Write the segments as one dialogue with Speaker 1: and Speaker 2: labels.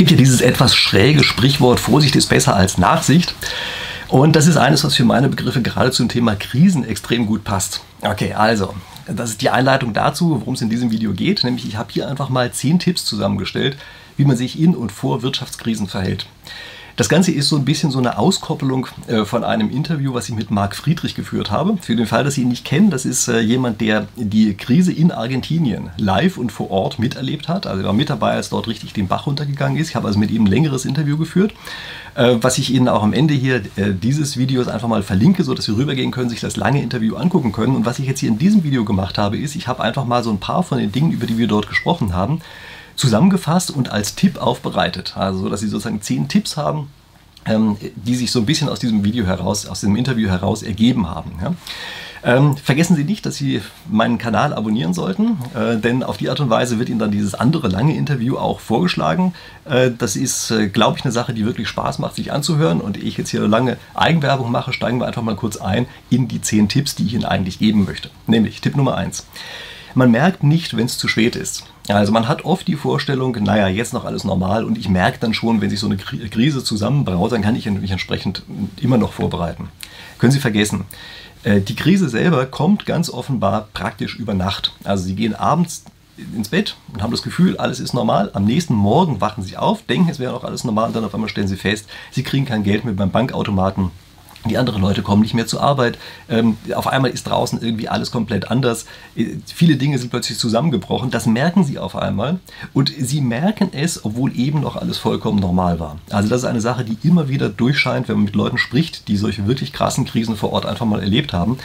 Speaker 1: gibt ja dieses etwas schräge Sprichwort, Vorsicht ist besser als Nachsicht. Und das ist eines, was für meine Begriffe gerade zum Thema Krisen extrem gut passt. Okay, also, das ist die Einleitung dazu, worum es in diesem Video geht. Nämlich, ich habe hier einfach mal zehn Tipps zusammengestellt, wie man sich in und vor Wirtschaftskrisen verhält. Das Ganze ist so ein bisschen so eine Auskoppelung äh, von einem Interview, was ich mit Marc Friedrich geführt habe. Für den Fall, dass Sie ihn nicht kennen, das ist äh, jemand, der die Krise in Argentinien live und vor Ort miterlebt hat. Also er war mit dabei, als dort richtig den Bach runtergegangen ist. Ich habe also mit ihm ein längeres Interview geführt, äh, was ich Ihnen auch am Ende hier dieses Videos einfach mal verlinke, sodass Sie rübergehen können, sich das lange Interview angucken können. Und was ich jetzt hier in diesem Video gemacht habe, ist, ich habe einfach mal so ein paar von den Dingen, über die wir dort gesprochen haben, zusammengefasst und als Tipp aufbereitet. Also, dass Sie sozusagen zehn Tipps haben, ähm, die sich so ein bisschen aus diesem Video heraus, aus dem Interview heraus ergeben haben. Ja? Ähm, vergessen Sie nicht, dass Sie meinen Kanal abonnieren sollten, äh, denn auf die Art und Weise wird Ihnen dann dieses andere lange Interview auch vorgeschlagen. Äh, das ist, äh, glaube ich, eine Sache, die wirklich Spaß macht, sich anzuhören. Und ich jetzt hier lange Eigenwerbung mache, steigen wir einfach mal kurz ein in die zehn Tipps, die ich Ihnen eigentlich geben möchte. Nämlich Tipp Nummer eins. Man merkt nicht, wenn es zu spät ist. Also man hat oft die Vorstellung, naja, jetzt noch alles normal und ich merke dann schon, wenn sich so eine Krise zusammenbraut, dann kann ich mich entsprechend immer noch vorbereiten. Können Sie vergessen. Äh, die Krise selber kommt ganz offenbar praktisch über Nacht. Also Sie gehen abends ins Bett und haben das Gefühl, alles ist normal. Am nächsten Morgen wachen Sie auf, denken, es wäre auch alles normal und dann auf einmal stellen Sie fest, Sie kriegen kein Geld mehr beim Bankautomaten die anderen Leute kommen nicht mehr zur Arbeit. Ähm, auf einmal ist draußen irgendwie alles komplett anders. Äh, viele Dinge sind plötzlich zusammengebrochen. Das merken sie auf einmal. Und sie merken es, obwohl eben noch alles vollkommen normal war. Also das ist eine Sache, die immer wieder durchscheint, wenn man mit Leuten spricht, die solche wirklich krassen Krisen vor Ort einfach mal erlebt haben.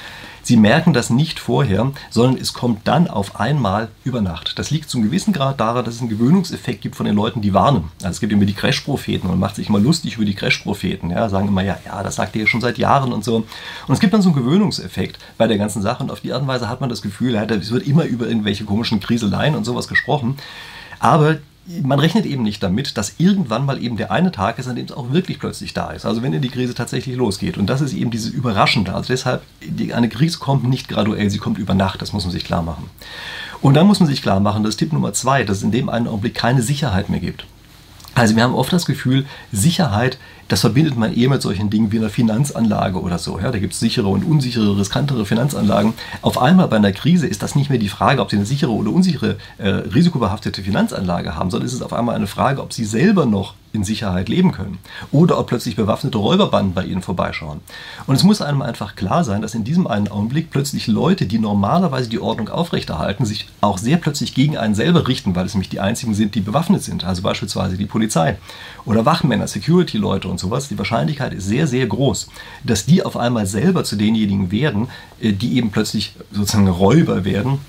Speaker 1: Sie merken das nicht vorher, sondern es kommt dann auf einmal über Nacht. Das liegt zum gewissen Grad daran, dass es einen Gewöhnungseffekt gibt von den Leuten, die warnen. Also es gibt immer die Crash-Propheten und man macht sich immer lustig über die Crash-Propheten. Ja, sagen immer, ja, ja, das sagt ihr schon seit Jahren und so. Und es gibt dann so einen Gewöhnungseffekt bei der ganzen Sache und auf die Art und Weise hat man das Gefühl, ja, es wird immer über irgendwelche komischen Kriseleien und sowas gesprochen. Aber man rechnet eben nicht damit, dass irgendwann mal eben der eine Tag ist, an dem es auch wirklich plötzlich da ist. Also wenn die Krise tatsächlich losgeht. Und das ist eben dieses Überraschende. Also deshalb, eine Krise kommt nicht graduell, sie kommt über Nacht. Das muss man sich klar machen. Und dann muss man sich klar machen, das ist Tipp Nummer zwei, dass es in dem einen Augenblick keine Sicherheit mehr gibt. Also wir haben oft das Gefühl, Sicherheit das verbindet man eher mit solchen Dingen wie einer Finanzanlage oder so. Ja, da gibt es sichere und unsichere, riskantere Finanzanlagen. Auf einmal bei einer Krise ist das nicht mehr die Frage, ob Sie eine sichere oder unsichere, äh, risikobehaftete Finanzanlage haben, sondern es ist auf einmal eine Frage, ob Sie selber noch in Sicherheit leben können. Oder ob plötzlich bewaffnete Räuberbanden bei Ihnen vorbeischauen. Und es muss einem einfach klar sein, dass in diesem einen Augenblick plötzlich Leute, die normalerweise die Ordnung aufrechterhalten, sich auch sehr plötzlich gegen einen selber richten, weil es nämlich die einzigen sind, die bewaffnet sind, also beispielsweise die Polizei oder Wachmänner, Security-Leute und sowas, die Wahrscheinlichkeit ist sehr, sehr groß, dass die auf einmal selber zu denjenigen werden, äh, die eben plötzlich sozusagen Räuber werden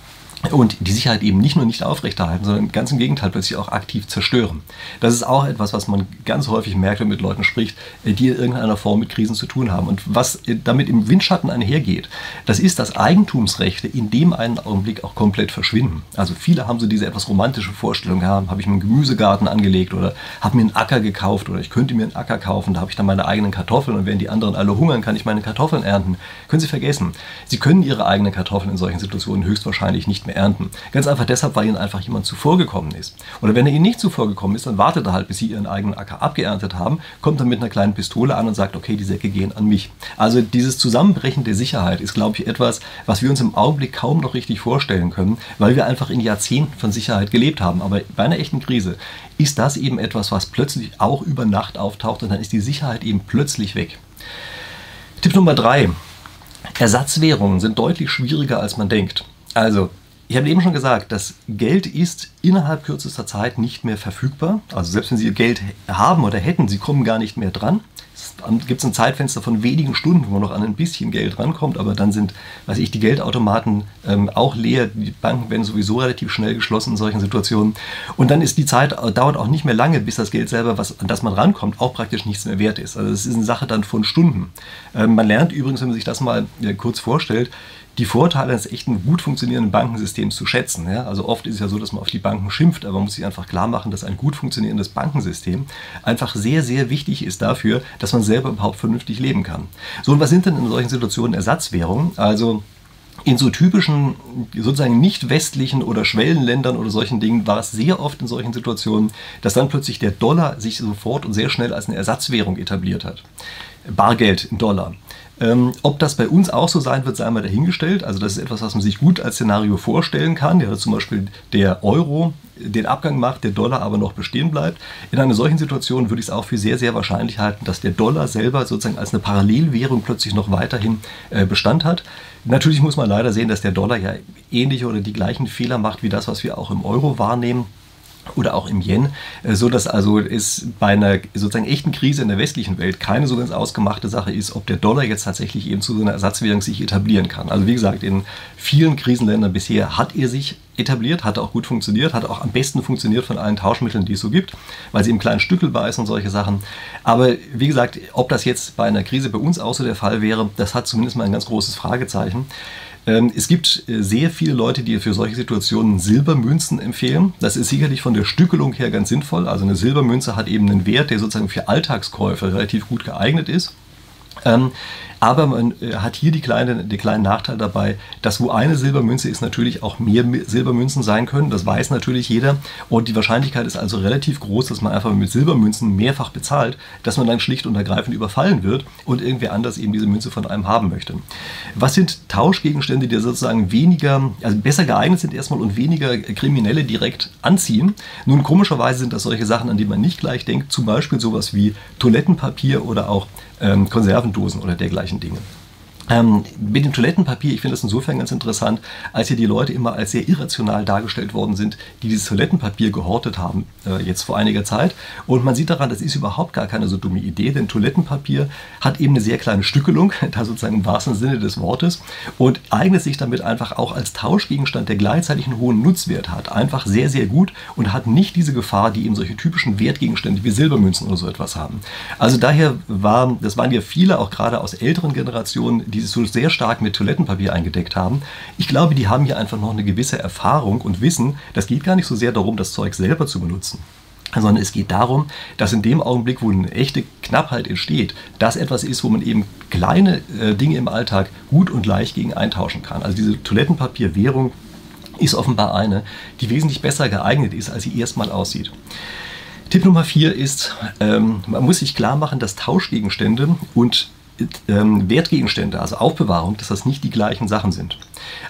Speaker 1: und die Sicherheit eben nicht nur nicht aufrechterhalten, sondern ganz im Gegenteil plötzlich auch aktiv zerstören. Das ist auch etwas, was man ganz häufig merkt, wenn man mit Leuten spricht, äh, die in irgendeiner Form mit Krisen zu tun haben. Und was äh, damit im Windschatten einhergeht, das ist, dass Eigentumsrechte in dem einen Augenblick auch komplett verschwinden. Also viele haben so diese etwas romantische Vorstellung, ja, habe ich einen Gemüsegarten angelegt oder habe mir einen Acker gekauft oder ich könnte mir einen Acker kaufen, da habe ich dann meine eigenen Kartoffeln und wenn die anderen alle hungern, kann ich meine Kartoffeln ernten. Können Sie vergessen. Sie können Ihre eigenen Kartoffeln in solchen Situationen höchstwahrscheinlich nicht mehr ernten. Ganz einfach deshalb, weil ihnen einfach jemand zuvorgekommen ist. Oder wenn er ihnen nicht zuvorgekommen ist, dann wartet er halt, bis sie ihren eigenen Acker abgeerntet haben, kommt dann mit einer kleinen Pistole an und sagt, okay, die Säcke gehen an mich. Also dieses Zusammenbrechen der Sicherheit ist, glaube ich, etwas, was wir uns im Augenblick kaum noch richtig vorstellen können, weil wir einfach in Jahrzehnten von Sicherheit gelebt haben. Aber bei einer echten Krise ist das eben etwas, was plötzlich auch über Nacht auftaucht und dann ist die Sicherheit eben plötzlich weg. Tipp Nummer drei. Ersatzwährungen sind deutlich schwieriger, als man denkt. Also ich habe eben schon gesagt, das Geld ist innerhalb kürzester Zeit nicht mehr verfügbar. Also selbst wenn Sie Geld haben oder hätten, Sie kommen gar nicht mehr dran. Es gibt ein Zeitfenster von wenigen Stunden, wo man noch an ein bisschen Geld rankommt, aber dann sind, weiß ich, die Geldautomaten ähm, auch leer. Die Banken werden sowieso relativ schnell geschlossen in solchen Situationen. Und dann ist die Zeit, äh, dauert auch nicht mehr lange, bis das Geld selber, was, an das man rankommt, auch praktisch nichts mehr wert ist. Also es ist eine Sache dann von Stunden. Ähm, man lernt übrigens, wenn man sich das mal äh, kurz vorstellt, die Vorteile eines echten gut funktionierenden Bankensystems zu schätzen. Ja? Also oft ist es ja so, dass man auf die Banken schimpft, aber man muss sich einfach klar machen, dass ein gut funktionierendes Bankensystem einfach sehr, sehr wichtig ist dafür, dass man selber überhaupt vernünftig leben kann. So, und was sind denn in solchen Situationen Ersatzwährungen? Also in so typischen, sozusagen nicht westlichen oder Schwellenländern oder solchen Dingen war es sehr oft in solchen Situationen, dass dann plötzlich der Dollar sich sofort und sehr schnell als eine Ersatzwährung etabliert hat. Bargeld in Dollar. Ähm, ob das bei uns auch so sein wird, sei mal dahingestellt. Also das ist etwas, was man sich gut als Szenario vorstellen kann. Ja, zum Beispiel der Euro den Abgang macht, der Dollar aber noch bestehen bleibt. In einer solchen Situation würde ich es auch für sehr, sehr wahrscheinlich halten, dass der Dollar selber sozusagen als eine Parallelwährung plötzlich noch weiterhin äh, Bestand hat. Natürlich muss man leider sehen, dass der Dollar ja ähnliche oder die gleichen Fehler macht wie das, was wir auch im Euro wahrnehmen oder auch im Yen, äh, so dass also es bei einer sozusagen echten Krise in der westlichen Welt keine so ganz ausgemachte Sache ist, ob der Dollar jetzt tatsächlich eben zu so einer Ersatzwährung sich etablieren kann. Also wie gesagt, in vielen Krisenländern bisher hat er sich etabliert, hat auch gut funktioniert, hat auch am besten funktioniert von allen Tauschmitteln, die es so gibt, weil sie im kleinen Stückel beißen und solche Sachen. Aber wie gesagt, ob das jetzt bei einer Krise bei uns auch so der Fall wäre, das hat zumindest mal ein ganz großes Fragezeichen. Ähm, es gibt äh, sehr viele Leute, die für solche Situationen Silbermünzen empfehlen. Das ist sicherlich von der Stückelung her ganz sinnvoll. Also eine Silbermünze hat eben einen Wert, der sozusagen für Alltagskäufe relativ gut geeignet ist. Aber man äh, hat hier die kleine, den kleinen Nachteil dabei, dass wo eine Silbermünze ist, natürlich auch mehr Silbermünzen sein können. Das weiß natürlich jeder. Und die Wahrscheinlichkeit ist also relativ groß, dass man einfach mit Silbermünzen mehrfach bezahlt, dass man dann schlicht und ergreifend überfallen wird und irgendwer anders eben diese Münze von einem haben möchte. Was sind Tauschgegenstände, die sozusagen weniger, also besser geeignet sind erstmal und weniger Kriminelle direkt anziehen? Nun, komischerweise sind das solche Sachen, an die man nicht gleich denkt. Zum Beispiel sowas wie Toilettenpapier oder auch ähm, Konservendosen oder dergleichen Dinge. Ähm, mit dem Toilettenpapier, ich finde das insofern ganz interessant, als hier die Leute immer als sehr irrational dargestellt worden sind, die dieses Toilettenpapier gehortet haben, äh, jetzt vor einiger Zeit. Und man sieht daran, das ist überhaupt gar keine so dumme Idee, denn Toilettenpapier hat eben eine sehr kleine Stückelung, da sozusagen im wahrsten Sinne des Wortes, und eignet sich damit einfach auch als Tauschgegenstand, der gleichzeitig einen hohen Nutzwert hat, einfach sehr, sehr gut und hat nicht diese Gefahr, die eben solche typischen Wertgegenstände wie Silbermünzen oder so etwas haben. Also daher war, das waren ja viele, auch gerade aus älteren Generationen, die sich so sehr stark mit Toilettenpapier eingedeckt haben. Ich glaube, die haben hier einfach noch eine gewisse Erfahrung und wissen, das geht gar nicht so sehr darum, das Zeug selber zu benutzen sondern es geht darum, dass in dem Augenblick, wo eine echte Knappheit entsteht, das etwas ist, wo man eben kleine äh, Dinge im Alltag gut und leicht gegen eintauschen kann. Also diese Toilettenpapierwährung ist offenbar eine, die wesentlich besser geeignet ist, als sie erstmal aussieht. Tipp Nummer vier ist, ähm, man muss sich klar machen, dass Tauschgegenstände und ähm, Wertgegenstände, also Aufbewahrung, dass das nicht die gleichen Sachen sind.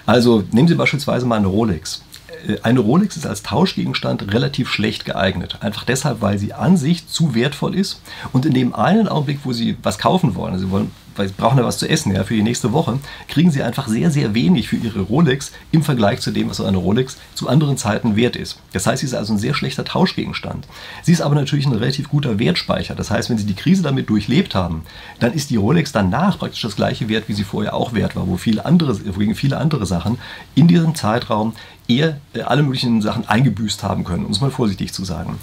Speaker 1: Also nehmen Sie beispielsweise mal eine Rolex. Äh, eine Rolex ist als Tauschgegenstand relativ schlecht geeignet. Einfach deshalb, weil sie an sich zu wertvoll ist und in dem einen Augenblick, wo Sie was kaufen wollen, also Sie wollen weil sie brauchen ja was zu essen ja, für die nächste Woche, kriegen sie einfach sehr, sehr wenig für ihre Rolex im Vergleich zu dem, was so eine Rolex zu anderen Zeiten wert ist. Das heißt, sie ist also ein sehr schlechter Tauschgegenstand. Sie ist aber natürlich ein relativ guter Wertspeicher. Das heißt, wenn sie die Krise damit durchlebt haben, dann ist die Rolex danach praktisch das gleiche Wert, wie sie vorher auch wert war, wo viele andere, wogegen viele andere Sachen in diesem Zeitraum eher äh, alle möglichen Sachen eingebüßt haben können, um es mal vorsichtig zu sagen.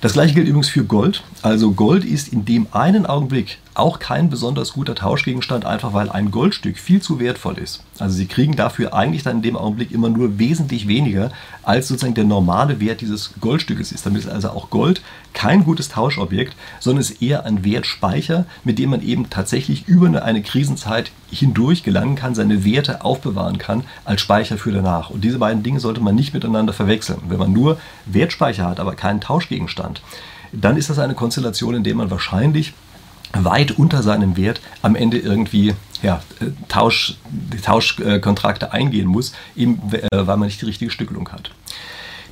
Speaker 1: Das gleiche gilt übrigens für Gold. Also Gold ist in dem einen Augenblick auch kein besonders guter Tauschgegenstand, einfach weil ein Goldstück viel zu wertvoll ist. Also Sie kriegen dafür eigentlich dann in dem Augenblick immer nur wesentlich weniger, als sozusagen der normale Wert dieses Goldstückes ist. Damit ist also auch Gold kein gutes Tauschobjekt, sondern ist eher ein Wertspeicher, mit dem man eben tatsächlich über eine, Krisenzeit hindurch gelangen kann, seine Werte aufbewahren kann als Speicher für danach. Und diese beiden Dinge sollte man nicht miteinander verwechseln. Wenn man nur Wertspeicher hat, aber keinen Tauschgegenstand, dann ist das eine Konstellation, in der man wahrscheinlich weit unter seinem Wert am Ende irgendwie ja, Tausch, Tauschkontrakte eingehen muss, eben äh, weil man nicht die richtige Stückelung hat.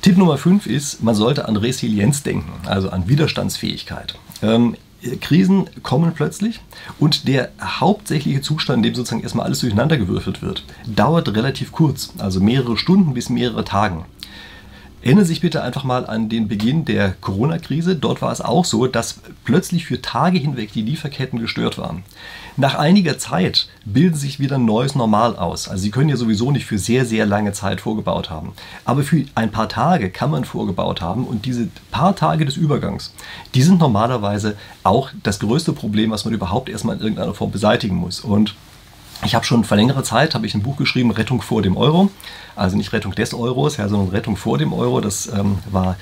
Speaker 1: Tipp Nummer 5 ist, man sollte an Resilienz denken, also an Widerstandsfähigkeit. Ähm, Krisen kommen plötzlich und der hauptsächliche Zustand, in dem sozusagen erstmal alles durcheinandergewürfelt wird, dauert relativ kurz, also mehrere Stunden bis mehrere Tagen. Erinnern Sie sich bitte einfach mal an den Beginn der Corona-Krise. Dort war es auch so, dass plötzlich für Tage hinweg die Lieferketten gestört waren. Nach einiger Zeit bilden sich wieder ein neues Normal aus. Also Sie können ja sowieso nicht für sehr, sehr lange Zeit vorgebaut haben. Aber für ein paar Tage kann man vorgebaut haben und diese paar Tage des Übergangs, die sind normalerweise auch das größte Problem, was man überhaupt erstmal in irgendeiner Form beseitigen muss. Und ich habe schon vor längerer Zeit habe ich ein Buch geschrieben, Rettung vor dem Euro. Also nicht Rettung des Euros, ja, sondern Rettung vor dem Euro. Das ähm, war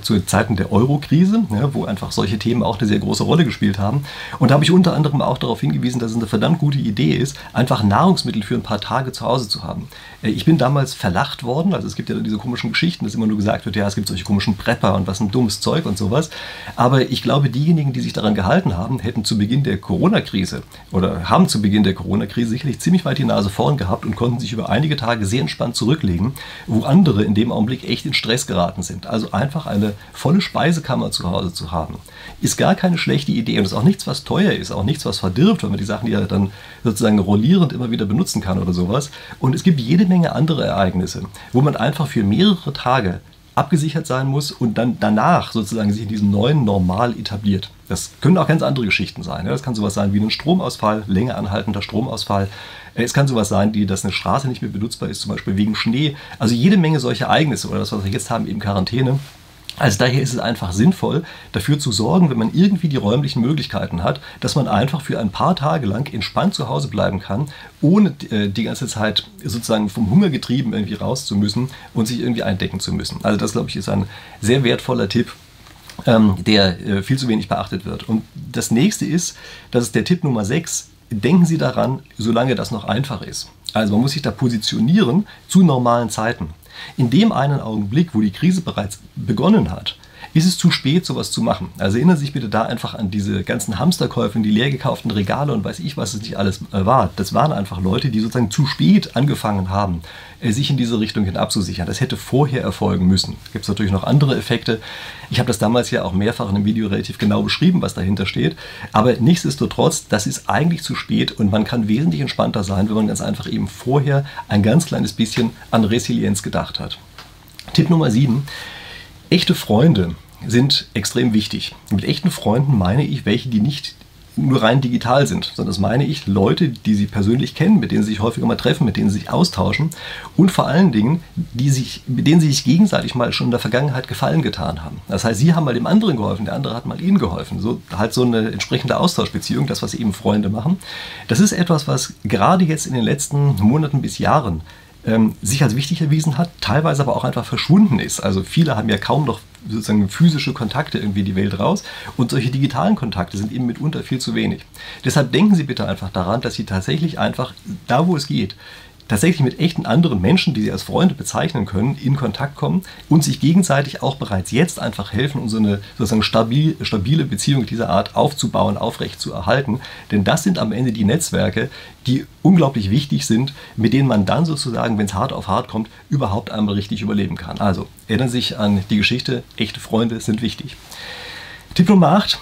Speaker 1: zu Zeiten der Euro-Krise, ja, wo einfach solche Themen auch eine sehr große Rolle gespielt haben. Und da habe ich unter anderem auch darauf hingewiesen, dass es eine verdammt gute Idee ist, einfach Nahrungsmittel für ein paar Tage zu Hause zu haben. Äh, ich bin damals verlacht worden, also es gibt ja diese komischen Geschichten, dass immer nur gesagt wird, ja, es gibt solche komischen Prepper und was ein dummes Zeug und sowas. Aber ich glaube, diejenigen, die sich daran gehalten haben, hätten zu Beginn der Corona-Krise oder haben zu Beginn der Corona-Krise sicherlich ziemlich weit die Nase vorn gehabt und konnten sich über einige Tage sehr entspannt zurücklegen, wo andere in dem Augenblick echt in Stress geraten sind. Also einfach eine volle Speisekammer zu Hause zu haben, ist gar keine schlechte Idee und ist auch nichts, was teuer ist, auch nichts, was verdirbt, weil man die Sachen ja dann sozusagen rollierend immer wieder benutzen kann oder sowas. Und es gibt jede Menge andere Ereignisse, wo man einfach für mehrere Tage abgesichert sein muss und dann danach sozusagen sich in diesem neuen Normal etabliert. Das können auch ganz andere Geschichten sein. Das kann sowas sein wie ein Stromausfall, länger anhaltender Stromausfall. Es kann sowas sein, wie dass eine Straße nicht mehr benutzbar ist, zum Beispiel wegen Schnee. Also jede Menge solcher Ereignisse oder das, was wir jetzt haben, eben Quarantäne. Also daher ist es einfach sinnvoll, dafür zu sorgen, wenn man irgendwie die räumlichen Möglichkeiten hat, dass man einfach für ein paar Tage lang entspannt zu Hause bleiben kann, ohne äh, die ganze Zeit sozusagen vom Hunger getrieben irgendwie raus zu müssen und sich irgendwie eindecken zu müssen. Also das, glaube ich, ist ein sehr wertvoller Tipp, ähm, der äh, viel zu wenig beachtet wird. Und das nächste ist, das ist der Tipp Nummer 6, denken Sie daran, solange das noch einfach ist. Also man muss sich da positionieren zu normalen Zeiten. In dem einen Augenblick, wo die Krise bereits begonnen hat, ist es zu spät, sowas zu machen. Also erinnern Sie sich bitte da einfach an diese ganzen Hamsterkäufe, die leer gekauften Regale und weiß ich, was es nicht alles äh, war. Das waren einfach Leute, die sozusagen zu spät angefangen haben, äh, sich in diese Richtung hin abzusichern. Das hätte vorher erfolgen müssen. Es gibt natürlich noch andere Effekte. Ich habe das damals ja auch mehrfach in einem Video relativ genau beschrieben, was dahinter steht. Aber nichtsdestotrotz, das ist eigentlich zu spät und man kann wesentlich entspannter sein, wenn man ganz einfach eben vorher ein ganz kleines bisschen an Resilienz gedacht hat. Tipp Nummer 7 Echte Freunde sind extrem wichtig. Mit echten Freunden meine ich welche, die nicht nur rein digital sind, sondern das meine ich Leute, die sie persönlich kennen, mit denen sie sich häufiger mal treffen, mit denen sie sich austauschen und vor allen Dingen, die sich, mit denen sie sich gegenseitig mal schon in der Vergangenheit Gefallen getan haben. Das heißt, sie haben mal dem anderen geholfen, der andere hat mal ihnen geholfen. So halt so eine entsprechende Austauschbeziehung, das was eben Freunde machen. Das ist etwas, was gerade jetzt in den letzten Monaten bis Jahren ähm, sich als wichtig erwiesen hat, teilweise aber auch einfach verschwunden ist. Also viele haben ja kaum noch sozusagen physische Kontakte irgendwie in die Welt raus und solche digitalen Kontakte sind eben mitunter viel zu wenig. Deshalb denken Sie bitte einfach daran, dass Sie tatsächlich einfach da, wo es geht, tatsächlich mit echten anderen Menschen, die sie als Freunde bezeichnen können, in Kontakt kommen und sich gegenseitig auch bereits jetzt einfach helfen, um so eine sozusagen stabil, stabile Beziehung dieser Art aufzubauen, aufrecht zu erhalten. Denn das sind am Ende die Netzwerke, die unglaublich wichtig sind, mit denen man dann sozusagen, wenn es hart auf hart kommt, überhaupt einmal richtig überleben kann. Also erinnern Sie sich an die Geschichte, echte Freunde sind wichtig. Tipp Nummer 8.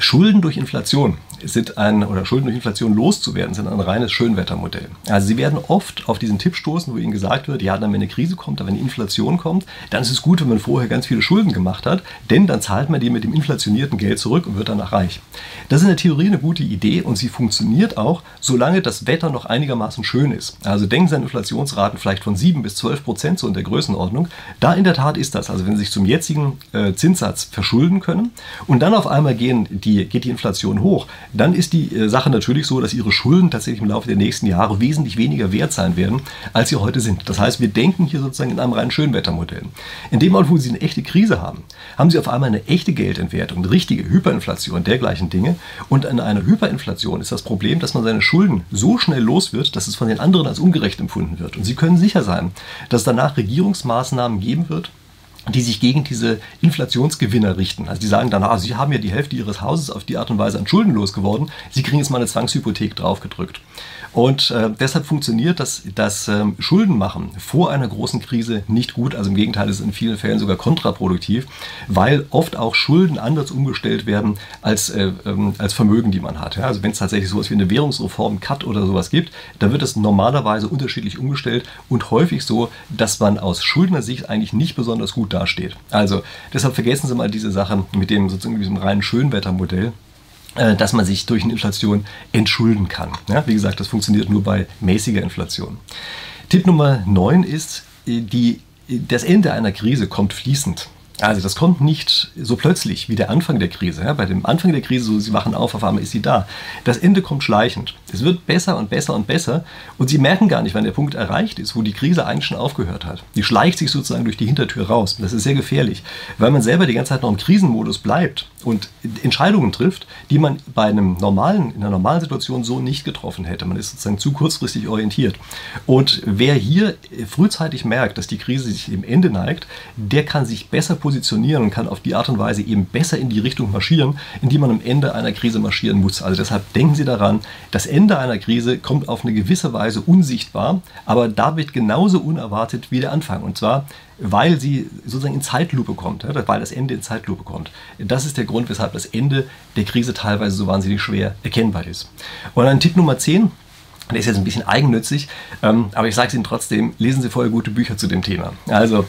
Speaker 1: Schulden durch Inflation sind ein, oder Schulden durch Inflation loszuwerden, sind ein reines Schönwettermodell. Also Sie werden oft auf diesen Tipp stoßen, wo Ihnen gesagt wird, ja, dann wenn eine Krise kommt, wenn die Inflation kommt, dann ist es gut, wenn man vorher ganz viele Schulden gemacht hat, denn dann zahlt man die mit dem inflationierten Geld zurück und wird danach reich. Das ist in der Theorie eine gute Idee und sie funktioniert auch, solange das Wetter noch einigermaßen schön ist. Also denken Sie an Inflationsraten vielleicht von 7 bis 12 Prozent so in der Größenordnung. Da in der Tat ist das. Also wenn Sie sich zum jetzigen äh, Zinssatz verschulden können und dann auf einmal gehen die, geht die Inflation hoch, dann ist die äh, Sache natürlich so, dass ihre Schulden tatsächlich im Laufe der nächsten Jahre wesentlich weniger wert sein werden, als sie heute sind. Das heißt, wir denken hier sozusagen in einem reinen Schönwettermodell. In dem Moment, wo Sie eine echte Krise haben, haben Sie auf einmal eine echte Geldentwertung, eine richtige Hyperinflation, dergleichen Dinge. Und in einer Hyperinflation ist das Problem, dass man seine Schulden so schnell los wird, dass es von den anderen als ungerecht empfunden wird. Und Sie können sicher sein, dass es danach Regierungsmaßnahmen geben wird, die sich gegen diese Inflationsgewinner richten. Also die sagen dann, ah, sie haben ja die Hälfte ihres Hauses auf die Art und Weise an Schulden losgeworden, sie kriegen jetzt mal eine Zwangshypothek draufgedrückt. Und äh, deshalb funktioniert das, das ähm, Schuldenmachen vor einer großen Krise nicht gut. Also im Gegenteil, es ist in vielen Fällen sogar kontraproduktiv, weil oft auch Schulden anders umgestellt werden als, äh, ähm, als Vermögen, die man hat. Ja, also wenn es tatsächlich sowas wie eine Währungsreform, Cut oder sowas gibt, dann wird es normalerweise unterschiedlich umgestellt und häufig so, dass man aus Schuldner Sicht eigentlich nicht besonders gut dasteht. Also deshalb vergessen Sie mal diese Sache mit dem sozusagen diesem reinen Schönwettermodell. Äh, dass man sich durch eine Inflation entschulden kann. Ja, wie gesagt, das funktioniert nur bei mäßiger Inflation. Tipp Nummer 9 ist, äh, die, das Ende einer Krise kommt fließend. Also das kommt nicht so plötzlich wie der Anfang der Krise. Ja, bei dem Anfang der Krise, so sie wachen auf, auf einmal ist sie da. Das Ende kommt schleichend. Es wird besser und besser und besser und sie merken gar nicht, wann der Punkt erreicht ist, wo die Krise eigentlich schon aufgehört hat. Die schleicht sich sozusagen durch die Hintertür raus. Das ist sehr gefährlich, weil man selber die ganze Zeit noch im Krisenmodus bleibt und Entscheidungen trifft, die man bei einem normalen, in einer normalen Situation so nicht getroffen hätte. Man ist sozusagen zu kurzfristig orientiert. Und wer hier frühzeitig merkt, dass die Krise sich dem Ende neigt, der kann sich besser positionieren und kann auf die Art und Weise eben besser in die Richtung marschieren, in die man am Ende einer Krise marschieren muss. Also deshalb denken Sie daran, das Ende einer Krise kommt auf eine gewisse Weise unsichtbar, aber da wird genauso unerwartet wie der Anfang. Und zwar weil sie sozusagen in Zeitlupe kommt, weil das Ende in Zeitlupe kommt. Das ist der Grund, weshalb das Ende der Krise teilweise so wahnsinnig schwer erkennbar ist. Und ein Tipp Nummer 10, der ist jetzt ein bisschen eigennützig, ähm, aber ich sage es Ihnen trotzdem, lesen Sie vorher gute Bücher zu dem Thema. Also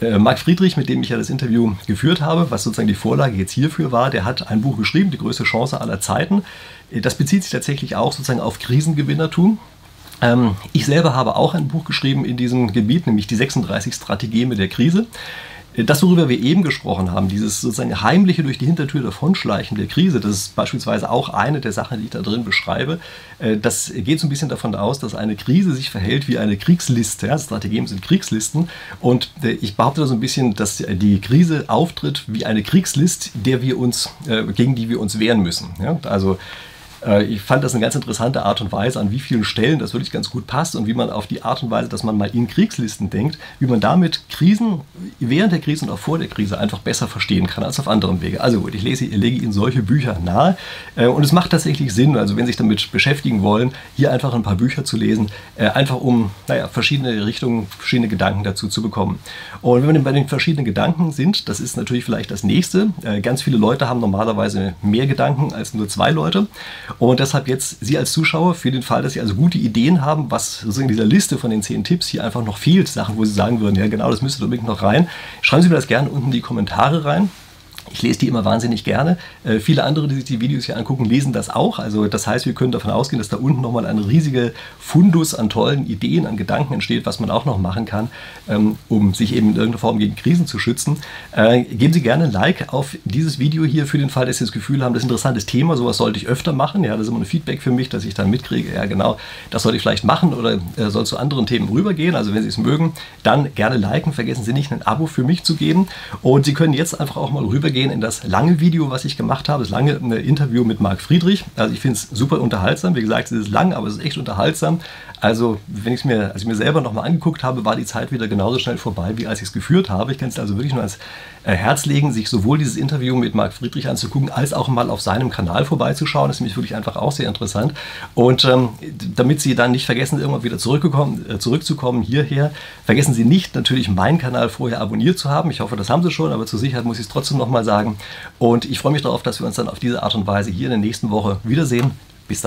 Speaker 1: äh, Marc Friedrich, mit dem ich ja das Interview geführt habe, was sozusagen die Vorlage jetzt hierfür war, der hat ein Buch geschrieben, Die größte Chance aller Zeiten. Äh, das bezieht sich tatsächlich auch sozusagen auf Krisengewinnertum. Ähm, ich selber habe auch ein Buch geschrieben in diesem Gebiet, nämlich die 36 Strategien der Krise. Das, worüber wir eben gesprochen haben, dieses sozusagen heimliche durch die Hintertür davonschleichen der Krise, das ist beispielsweise auch eine der Sachen, die ich da drin beschreibe. Äh, das geht so ein bisschen davon aus, dass eine Krise sich verhält wie eine Kriegsliste. Ja, Strategien sind Kriegslisten. Und äh, ich behaupte da so ein bisschen, dass die Krise auftritt wie eine Kriegslist, der wir uns, äh, gegen die wir uns wehren müssen. Ja, also ich fand das eine ganz interessante Art und Weise, an wie vielen Stellen das wirklich ganz gut passt und wie man auf die Art und Weise, dass man mal in Kriegslisten denkt, wie man damit Krisen während der Krise und auch vor der Krise einfach besser verstehen kann als auf anderen Wege. Also gut, ich lese, lege Ihnen solche Bücher nahe äh, und es macht tatsächlich Sinn, also wenn Sie sich damit beschäftigen wollen, hier einfach ein paar Bücher zu lesen, äh, einfach um naja, verschiedene Richtungen, verschiedene Gedanken dazu zu bekommen. Und wenn wir bei den verschiedenen Gedanken sind, das ist natürlich vielleicht das nächste. Ganz viele Leute haben normalerweise mehr Gedanken als nur zwei Leute. Und deshalb jetzt Sie als Zuschauer, für den Fall, dass Sie also gute Ideen haben, was sozusagen in dieser Liste von den zehn Tipps hier einfach noch fehlt, Sachen, wo Sie sagen würden, ja genau, das müsste unbedingt noch rein, schreiben Sie mir das gerne unten in die Kommentare rein. Ich lese die immer wahnsinnig gerne. Äh, viele andere, die sich die Videos hier angucken, lesen das auch. Also das heißt, wir können davon ausgehen, dass da unten nochmal ein riesiger Fundus an tollen Ideen, an Gedanken entsteht, was man auch noch machen kann, ähm, um sich eben in irgendeiner Form gegen Krisen zu schützen. Äh, geben Sie gerne ein Like auf dieses Video hier für den Fall, dass Sie das Gefühl haben, das ist ein interessantes Thema, sowas sollte ich öfter machen. Ja, das ist immer ein Feedback für mich, dass ich dann mitkriege, ja genau, das sollte ich vielleicht machen oder äh, soll zu anderen Themen rübergehen. Also wenn Sie es mögen, dann gerne liken. Vergessen Sie nicht, ein Abo für mich zu geben. Und Sie können jetzt einfach auch mal rübergehen in das lange Video, was ich gemacht habe, das lange Interview mit Marc Friedrich. Also ich finde es super unterhaltsam. Wie gesagt, es ist lang, aber es ist echt unterhaltsam. Also, wenn ich mir, als ich mir selber nochmal angeguckt habe, war die Zeit wieder genauso schnell vorbei, wie als ich es geführt habe. Ich kann es also wirklich nur ans äh, Herz legen, sich sowohl dieses Interview mit Marc Friedrich anzugucken, als auch mal auf seinem Kanal vorbeizuschauen. Das ist nämlich wirklich einfach auch sehr interessant. Und ähm, damit Sie dann nicht vergessen, irgendwann wieder zurückgekommen, äh, zurückzukommen hierher, vergessen Sie nicht, natürlich meinen Kanal vorher abonniert zu haben. Ich hoffe, das haben Sie schon, aber zur Sicherheit muss ich es trotzdem nochmal sagen. Und ich freue mich darauf, dass wir uns dann auf diese Art und Weise hier in der nächsten Woche wiedersehen.